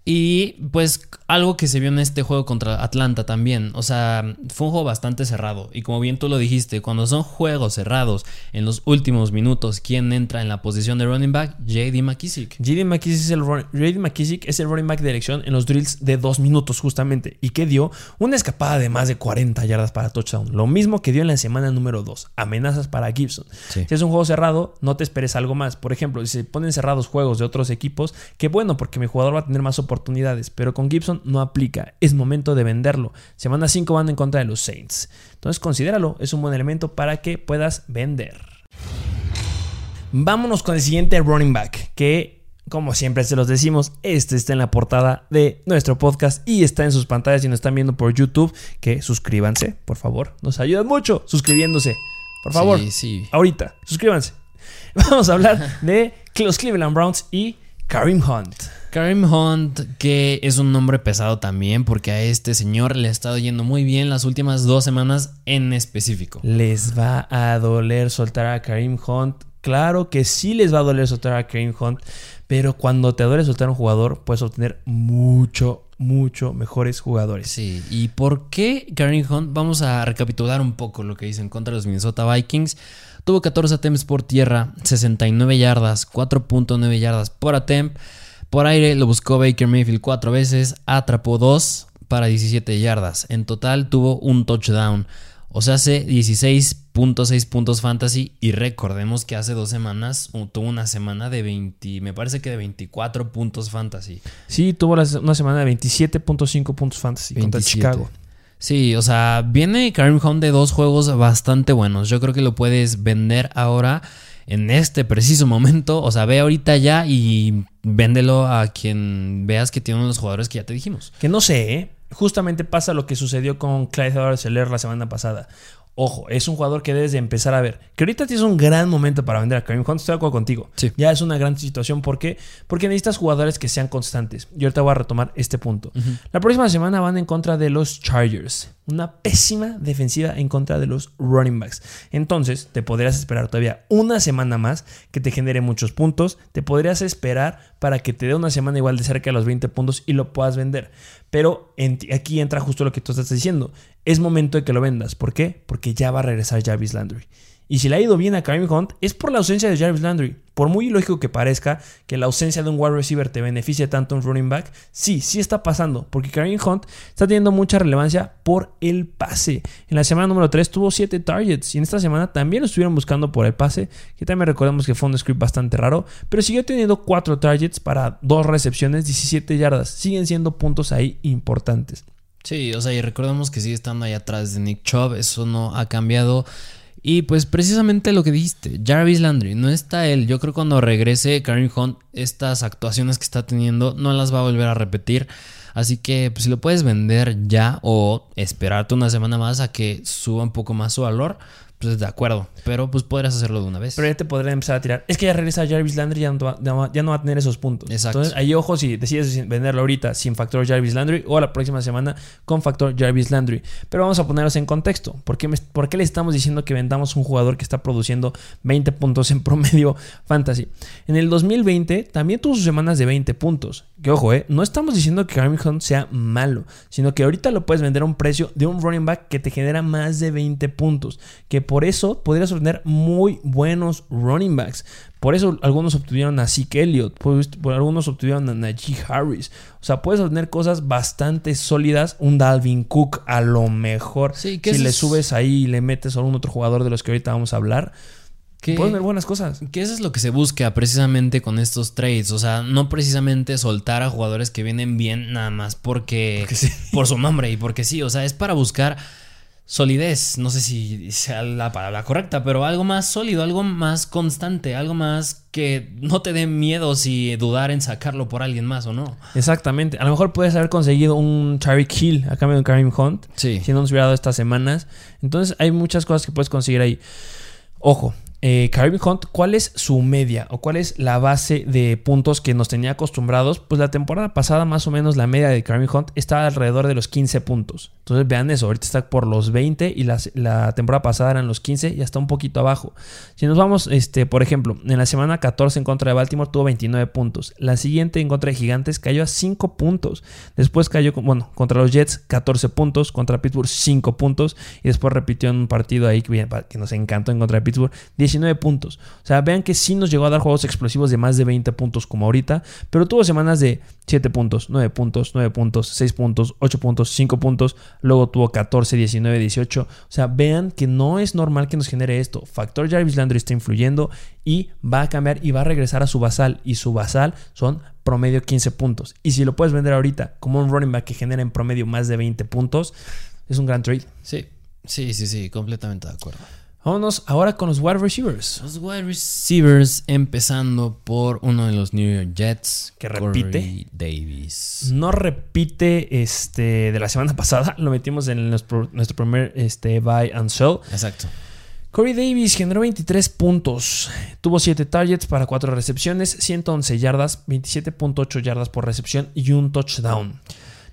Speaker 2: Y pues algo que se vio en este juego contra Atlanta también. O sea, fue un juego bastante cerrado. Y como bien tú lo dijiste, cuando son juegos cerrados en los últimos minutos, ¿quién entra en la posición de running back? JD McKissick.
Speaker 1: JD McKissick es el, JD McKissick es el running back de elección en los drills de dos minutos justamente. Y que dio una escapada de más de 40 yardas para touchdown. Lo mismo que dio en la semana número 2. Amenazas para Gibson. Si es un juego cerrado, no te esperes algo más. Por ejemplo, si se ponen cerrados juegos de otros equipos, qué bueno porque mi jugador va a tener más oportunidades oportunidades, pero con Gibson no aplica. Es momento de venderlo. Semana 5 van en contra de los Saints. Entonces considéralo, es un buen elemento para que puedas vender. Vámonos con el siguiente running back, que como siempre se los decimos, este está en la portada de nuestro podcast y está en sus pantallas si nos están viendo por YouTube, que suscríbanse, por favor, nos ayudan mucho suscribiéndose. Por favor, sí, sí. ahorita, suscríbanse. Vamos a hablar de los Cleveland Browns y Karim Hunt.
Speaker 2: Karim Hunt, que es un nombre pesado también, porque a este señor le ha estado yendo muy bien las últimas dos semanas en específico.
Speaker 1: ¿Les va a doler soltar a Karim Hunt? Claro que sí les va a doler soltar a Karim Hunt, pero cuando te duele soltar a un jugador, puedes obtener mucho, mucho mejores jugadores.
Speaker 2: Sí, ¿y por qué Karim Hunt? Vamos a recapitular un poco lo que dicen contra los Minnesota Vikings. Tuvo 14 attempts por tierra, 69 yardas, 4.9 yardas por attempt. Por aire lo buscó Baker Mayfield cuatro veces, atrapó dos para 17 yardas. En total tuvo un touchdown. O sea, hace 16.6 puntos fantasy. Y recordemos que hace dos semanas tuvo una semana de 20, me parece que de 24 puntos fantasy.
Speaker 1: Sí, tuvo una semana de 27.5 puntos fantasy contra Chicago.
Speaker 2: Sí, o sea, viene Karim Hunt de dos juegos bastante buenos. Yo creo que lo puedes vender ahora en este preciso momento. O sea, ve ahorita ya y véndelo a quien veas que tiene uno de los jugadores que ya te dijimos.
Speaker 1: Que no sé, ¿eh? Justamente pasa lo que sucedió con Clyde Edwards la semana pasada. Ojo, es un jugador que debes de empezar a ver. Que ahorita tienes un gran momento para vender a Karim Hunt. Estoy de acuerdo contigo.
Speaker 2: Sí.
Speaker 1: Ya es una gran situación. ¿Por qué? Porque necesitas jugadores que sean constantes. Y ahorita voy a retomar este punto. La próxima semana van en contra de los Chargers. Una pésima defensiva en contra de los running backs. Entonces, te podrías esperar todavía una semana más que te genere muchos puntos. Te podrías esperar para que te dé una semana igual de cerca de los 20 puntos y lo puedas vender. Pero aquí entra justo lo que tú estás diciendo. Es momento de que lo vendas. ¿Por qué? Porque ya va a regresar Jarvis Landry. Y si le ha ido bien a Kareem Hunt, es por la ausencia de Jarvis Landry. Por muy lógico que parezca que la ausencia de un wide receiver te beneficie tanto un running back, sí, sí está pasando. Porque Kareem Hunt está teniendo mucha relevancia por el pase. En la semana número 3 tuvo 7 targets. Y en esta semana también lo estuvieron buscando por el pase. Que también recordemos que fue un script bastante raro. Pero siguió teniendo 4 targets para 2 recepciones, 17 yardas. Siguen siendo puntos ahí importantes.
Speaker 2: Sí, o sea, y recordemos que sigue estando ahí atrás de Nick Chubb. Eso no ha cambiado. Y pues precisamente lo que dijiste, Jarvis Landry, no está él. Yo creo que cuando regrese Karim Hunt, estas actuaciones que está teniendo no las va a volver a repetir. Así que pues, si lo puedes vender ya o esperarte una semana más a que suba un poco más su valor, pues de acuerdo, pero pues podrías hacerlo de una vez.
Speaker 1: Pero ya te podría empezar a tirar. Es que ya regresa Jarvis Landry, ya no, va, ya no va a tener esos puntos.
Speaker 2: Exacto.
Speaker 1: Entonces, ahí ojo si decides venderlo ahorita sin factor Jarvis Landry o la próxima semana con factor Jarvis Landry. Pero vamos a ponerlos en contexto. ¿Por qué, ¿Por qué le estamos diciendo que vendamos un jugador que está produciendo 20 puntos en promedio fantasy? En el 2020 también tuvo sus semanas de 20 puntos. Que ojo, eh, no estamos diciendo que Kareem Hunt sea malo, sino que ahorita lo puedes vender a un precio de un running back que te genera más de 20 puntos. Que por eso podrías obtener muy buenos running backs. Por eso algunos obtuvieron a Zeke Elliott, por, por algunos obtuvieron a Najee Harris. O sea, puedes obtener cosas bastante sólidas. Un Dalvin Cook a lo mejor.
Speaker 2: Sí, que
Speaker 1: si le
Speaker 2: es-
Speaker 1: subes ahí y le metes a algún otro jugador de los que ahorita vamos a hablar,
Speaker 2: Que-
Speaker 1: pueden ver buenas cosas.
Speaker 2: Que eso es lo que se busca precisamente con estos trades. O sea, no precisamente soltar a jugadores que vienen bien nada más porque,
Speaker 1: Porque sí.
Speaker 2: por su nombre y porque sí. O sea, es para buscar solidez. No sé si sea la palabra correcta, pero algo más sólido, algo más constante, algo más que no te dé miedo si dudar en sacarlo por alguien más o no.
Speaker 1: Exactamente. A lo mejor puedes haber conseguido un Tyreek Hill a cambio de un Kareem Hunt.
Speaker 2: Sí.
Speaker 1: Si no nos hubiera dado estas semanas. Entonces hay muchas cosas que puedes conseguir ahí. Ojo, eh, Hunt, ¿cuál es su media o cuál es la base de puntos que nos tenía acostumbrados? Pues la temporada pasada más o menos la media de Kareem Hunt estaba alrededor de los 15 puntos. Entonces vean eso, ahorita está por los 20 y la temporada pasada eran los 15 y está un poquito abajo. Si nos vamos, este, por ejemplo, en la semana 14 en contra de Baltimore tuvo 29 puntos. La siguiente en contra de Gigantes cayó a 5 puntos. Después cayó, bueno, contra los Jets 14 puntos, contra Pittsburgh 5 puntos y después repitió en un partido ahí que nos encantó en contra de Pittsburgh 19 puntos. O sea, vean que sí nos llegó a dar juegos explosivos de más de 20 puntos como ahorita, pero tuvo semanas de 7 puntos, 9 puntos, 9 puntos, 6 puntos, 8 puntos, 5 puntos, luego tuvo 14, 19, 18. O sea, vean que no es normal que nos genere esto. Factor Jarvis Landry está influyendo y va a cambiar y va a regresar a su basal y su basal son promedio 15 puntos. Y si lo puedes vender ahorita como un running back que genera en promedio más de 20 puntos, es un gran trade.
Speaker 2: Sí, sí, sí, sí, completamente de acuerdo.
Speaker 1: Vámonos ahora con los wide receivers.
Speaker 2: Los wide receivers empezando por uno de los New York Jets.
Speaker 1: Que repite.
Speaker 2: Corey Davis.
Speaker 1: No repite este de la semana pasada. Lo metimos en nuestro, nuestro primer este, buy and sell.
Speaker 2: Exacto.
Speaker 1: Corey Davis generó 23 puntos. Tuvo 7 targets para 4 recepciones, 111 yardas, 27.8 yardas por recepción y un touchdown.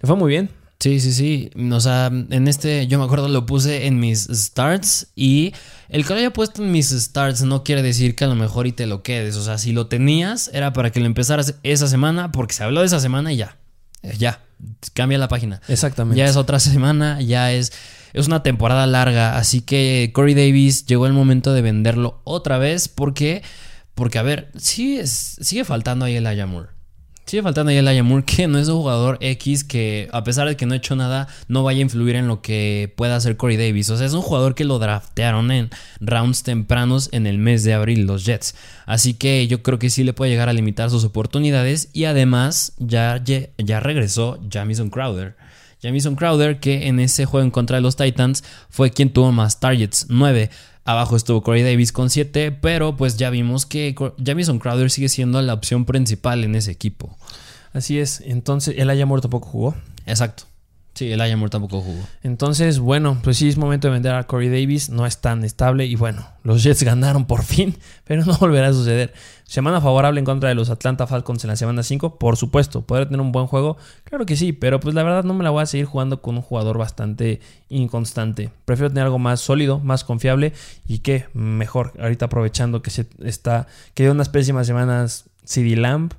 Speaker 1: Le fue muy bien.
Speaker 2: Sí, sí, sí. O sea, en este, yo me acuerdo, lo puse en mis starts y el que lo haya puesto en mis starts no quiere decir que a lo mejor y te lo quedes. O sea, si lo tenías, era para que lo empezaras esa semana, porque se habló de esa semana y ya. Eh, Ya. Cambia la página.
Speaker 1: Exactamente.
Speaker 2: Ya es otra semana, ya es, es una temporada larga. Así que Corey Davis llegó el momento de venderlo otra vez. porque Porque, a ver, sigue, sigue faltando ahí el Ayamur. Sigue faltando ahí el Ayamur, que no es un jugador X que, a pesar de que no ha hecho nada, no vaya a influir en lo que pueda hacer Corey Davis. O sea, es un jugador que lo draftearon en rounds tempranos en el mes de abril, los Jets. Así que yo creo que sí le puede llegar a limitar sus oportunidades. Y además, ya, ya regresó Jamison Crowder. Jamison Crowder, que en ese juego en contra de los Titans fue quien tuvo más targets, 9. Abajo estuvo Corey Davis con 7, pero pues ya vimos que Jamison Crowder sigue siendo la opción principal en ese equipo.
Speaker 1: Así es. Entonces, el Ayamor tampoco jugó.
Speaker 2: Exacto. Sí, el Ayamor tampoco jugó.
Speaker 1: Entonces, bueno, pues sí es momento de vender a Corey Davis. No es tan estable. Y bueno, los Jets ganaron por fin, pero no volverá a suceder. Semana favorable en contra de los Atlanta Falcons en la semana 5. Por supuesto, ¿podrá tener un buen juego? Claro que sí, pero pues la verdad no me la voy a seguir jugando con un jugador bastante inconstante. Prefiero tener algo más sólido, más confiable y que mejor. Ahorita aprovechando que se está, que dio unas pésimas semanas CD Lamb,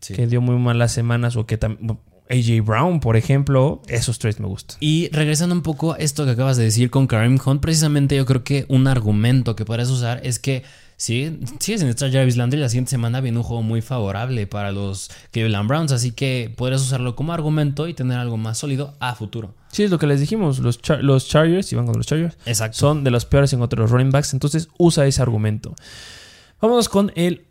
Speaker 2: Sí.
Speaker 1: que dio muy malas semanas o que también... AJ Brown, por ejemplo, esos trades me gustan.
Speaker 2: Y regresando un poco a esto que acabas de decir con Kareem Hunt, precisamente yo creo que un argumento que podrías usar es que si sigues sin estar Jarvis Landry, la siguiente semana viene un juego muy favorable para los Cleveland Browns, así que podrías usarlo como argumento y tener algo más sólido a futuro.
Speaker 1: Sí, es lo que les dijimos. Los, char los Chargers, si van con los Chargers,
Speaker 2: Exacto.
Speaker 1: son de los peores en contra de los running backs. Entonces usa ese argumento. Vámonos con el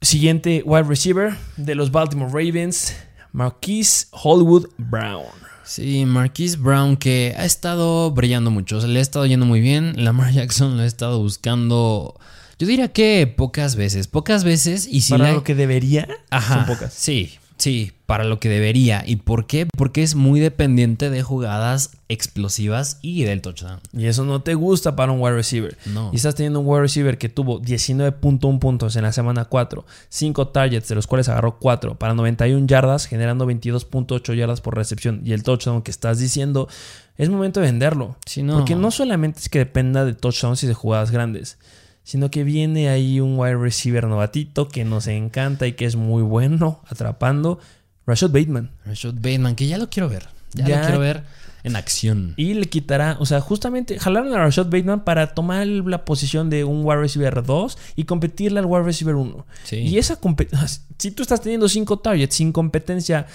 Speaker 1: siguiente wide receiver de los Baltimore Ravens, Marquise Hollywood Brown.
Speaker 2: Sí, Marquise Brown que ha estado brillando mucho, o sea, le ha estado yendo muy bien. Lamar Jackson lo ha estado buscando, yo diría que pocas veces, pocas veces y si
Speaker 1: Para
Speaker 2: la-
Speaker 1: lo que debería,
Speaker 2: Ajá,
Speaker 1: son pocas.
Speaker 2: Sí, sí, para lo que debería. ¿Y por qué? Porque es muy dependiente de jugadas explosivas y del touchdown.
Speaker 1: Y eso no te gusta para un wide receiver.
Speaker 2: No.
Speaker 1: Y estás teniendo un wide receiver que tuvo 19.1 puntos en la semana 4, 5 targets, de los cuales agarró 4 para 91 yardas, generando 22.8 yardas por recepción. Y el touchdown que estás diciendo, es momento de venderlo.
Speaker 2: No.
Speaker 1: Porque no solamente es que dependa de touchdowns y de jugadas grandes, sino que viene ahí un wide receiver novatito que nos encanta y que es muy bueno atrapando. Rashad Bateman.
Speaker 2: Rashad Bateman, que ya lo quiero ver. Ya,
Speaker 1: Ya.
Speaker 2: lo quiero ver en acción.
Speaker 1: Y le quitará, o sea, justamente jalaron a Rashad Bateman para tomar la posición de un wide receiver 2 y competirle al wide receiver 1.
Speaker 2: Sí.
Speaker 1: Y esa competencia, si tú estás teniendo 5 targets sin competencia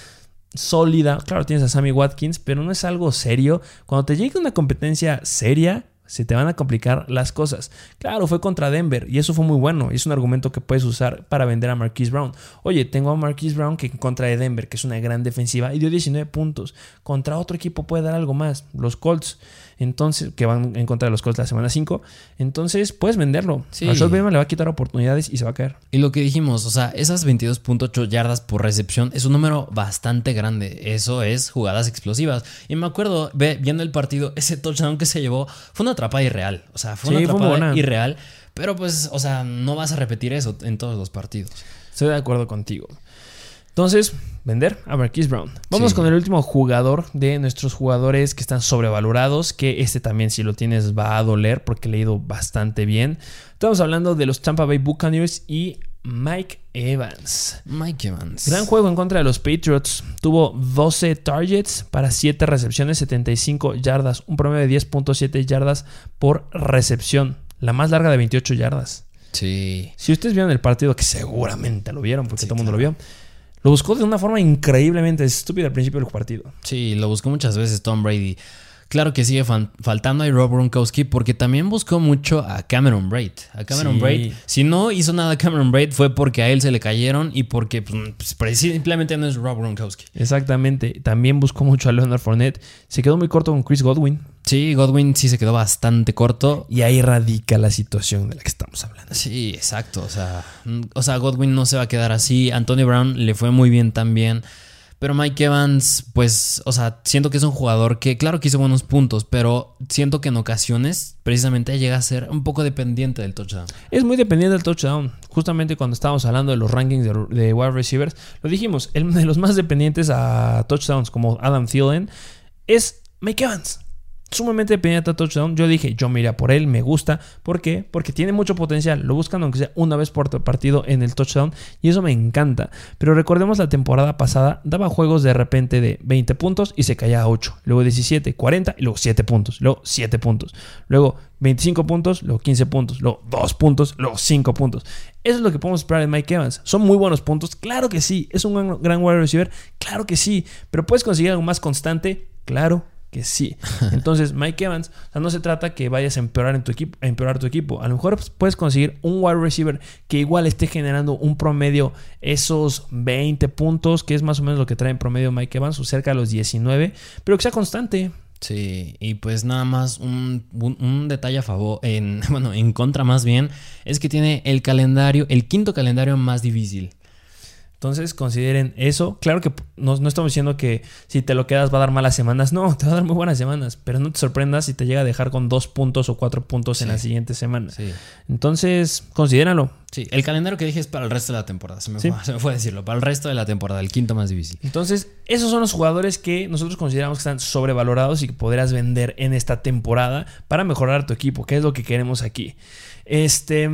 Speaker 1: sólida, claro, tienes a Sammy Watkins, pero no es algo serio. Cuando te llegue una competencia seria, se te van a complicar las cosas. Claro, fue contra Denver y eso fue muy bueno. Es un argumento que puedes usar para vender a Marquise Brown. Oye, tengo a Marquise Brown que contra de Denver, que es una gran defensiva, y dio 19 puntos. Contra otro equipo puede dar algo más, los Colts. Entonces, que van en contra de los Colts la semana 5. Entonces, puedes venderlo.
Speaker 2: Sí.
Speaker 1: Bateman le va a quitar oportunidades y se va a caer.
Speaker 2: Y lo que dijimos, o sea, esas 22.8 yardas por recepción es un número bastante grande. Eso es jugadas explosivas. Y me acuerdo, ve, viendo el partido, ese touchdown que se llevó fue una atrapada irreal. O sea, fue una
Speaker 1: Sí,
Speaker 2: atrapada irreal. Pero pues, o sea, no vas a repetir eso en todos los partidos.
Speaker 1: Estoy de acuerdo contigo. Entonces, vender a Marquise Brown. Vamos
Speaker 2: Sí.
Speaker 1: con el último jugador de nuestros jugadores que están sobrevalorados, que este también si lo tienes va a doler porque le ha ido bastante bien. Estamos hablando de los Tampa Bay Buccaneers y Mike Evans.
Speaker 2: Mike Evans.
Speaker 1: Gran juego en contra de los Patriots. Tuvo 12 targets para 7 recepciones, 75 yardas, un promedio de 10.7 yardas por recepción, la más larga de 28 yardas.
Speaker 2: Sí.
Speaker 1: Si ustedes vieron el partido, que seguramente lo vieron porque
Speaker 2: Sí,
Speaker 1: todo el mundo lo vio, lo buscó de una forma increíblemente estúpida al principio del partido.
Speaker 2: Sí, lo buscó muchas veces Tom Brady. Claro que sigue faltando a Rob Gronkowski porque también buscó mucho a Cameron Braid. A Cameron
Speaker 1: Sí.
Speaker 2: Braid. Si no hizo nada a Cameron Braid fue porque a él se le cayeron y porque pues, pues, simplemente no es Rob Gronkowski.
Speaker 1: Exactamente. También buscó mucho a Leonard Fournette. Se quedó muy corto con Chris Godwin.
Speaker 2: Sí, Godwin sí se quedó bastante corto.
Speaker 1: Y ahí radica la situación de la que estamos hablando.
Speaker 2: Sí, exacto. O sea, o sea, Godwin no se va a quedar así. Antonio Brown le fue muy bien también. Pero Mike Evans, pues, o sea, siento que es un jugador que, claro que hizo buenos puntos, pero siento que en ocasiones precisamente llega a ser un poco dependiente del touchdown.
Speaker 1: Es muy dependiente del touchdown. Justamente cuando estábamos hablando de los rankings de, de wide receivers, lo dijimos, el de los más dependientes a touchdowns como Adam Thielen es Mike Evans. Sumamente dependiente a touchdown. Yo dije, yo me iría por él, me gusta. ¿Por qué? Porque tiene mucho potencial. Lo buscan aunque sea una vez por partido en el touchdown. Y eso me encanta. Pero recordemos la temporada pasada, daba juegos de repente de 20 puntos y se caía a 8. Luego 17, 40 y luego 7 puntos. Luego 7 puntos. Luego 25 puntos, luego 15 puntos. Luego 2 puntos, luego 5 puntos. Eso es lo que podemos esperar de Mike Evans. ¿Son muy buenos puntos? Claro que sí. ¿Es un gran, gran wide receiver? Claro que sí. ¿Pero puedes conseguir algo más constante? Claro que sí. Entonces, Mike Evans, o sea, no se trata que vayas a empeorar en tu equipo, a empeorar tu equipo. A lo mejor pues, puedes conseguir un wide receiver que igual esté generando un promedio esos 20 puntos, que es más o menos lo que trae en promedio Mike Evans, o cerca de los 19, pero que sea constante.
Speaker 2: Sí, y pues nada más un, un- un detalle a favor, en, bueno, en contra más bien, es que tiene el calendario, el quinto calendario más difícil.
Speaker 1: Entonces consideren eso. Claro que no, no estamos diciendo que si te lo quedas va a dar malas semanas. No, te va a dar muy buenas semanas. Pero no te sorprendas si te llega a dejar con dos puntos o cuatro puntos en la siguiente semana.
Speaker 2: Sí.
Speaker 1: Entonces, considéralo.
Speaker 2: Sí, el calendario que dije es para el resto de la temporada, se me,
Speaker 1: Sí.
Speaker 2: fue, se me fue a decirlo, para el resto de la temporada, el quinto más difícil.
Speaker 1: Entonces, esos son los jugadores que nosotros consideramos que están sobrevalorados y que podrás vender en esta temporada para mejorar tu equipo, que es lo que queremos aquí. Este.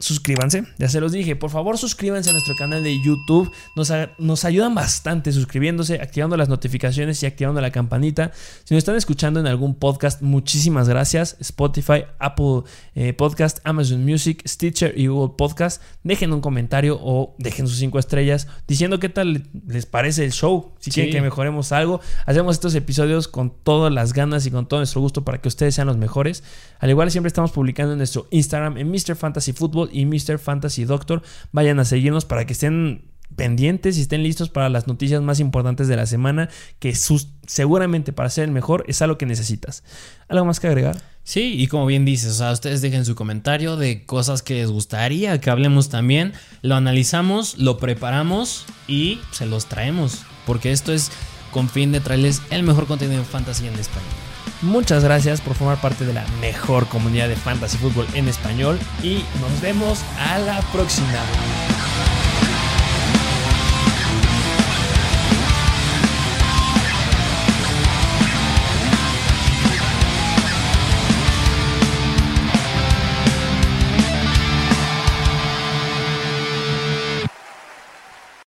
Speaker 1: Suscríbanse, ya se los dije. Por favor, suscríbanse a nuestro canal de YouTube. Nos, a- nos ayudan bastante suscribiéndose, activando las notificaciones y activando la campanita. Si nos están escuchando en algún podcast, muchísimas gracias. Spotify, Apple eh, Podcast, Amazon Music, Stitcher y Google Podcast. Dejen un comentario o dejen sus cinco estrellas diciendo qué tal les parece el show. Si
Speaker 2: Sí.
Speaker 1: quieren que mejoremos algo, hacemos estos episodios con todas las ganas y con todo nuestro gusto para que ustedes sean los mejores. Al igual, siempre estamos publicando en nuestro Instagram en Mr. Fantasy Football y Mr. Fantasy Doctor. Vayan a seguirnos para que estén pendientes y estén listos para las noticias más importantes de la semana, que seguramente para ser el mejor es algo que necesitas. ¿Algo más que agregar?
Speaker 2: Sí, y como bien dices, o sea, ustedes dejen su comentario de cosas que les gustaría que hablemos también, lo analizamos, lo preparamos y se los traemos, porque esto es con fin de traerles el mejor contenido de fantasy en español.
Speaker 1: Muchas gracias por formar parte de la mejor comunidad de fantasy fútbol en español y nos vemos a la próxima.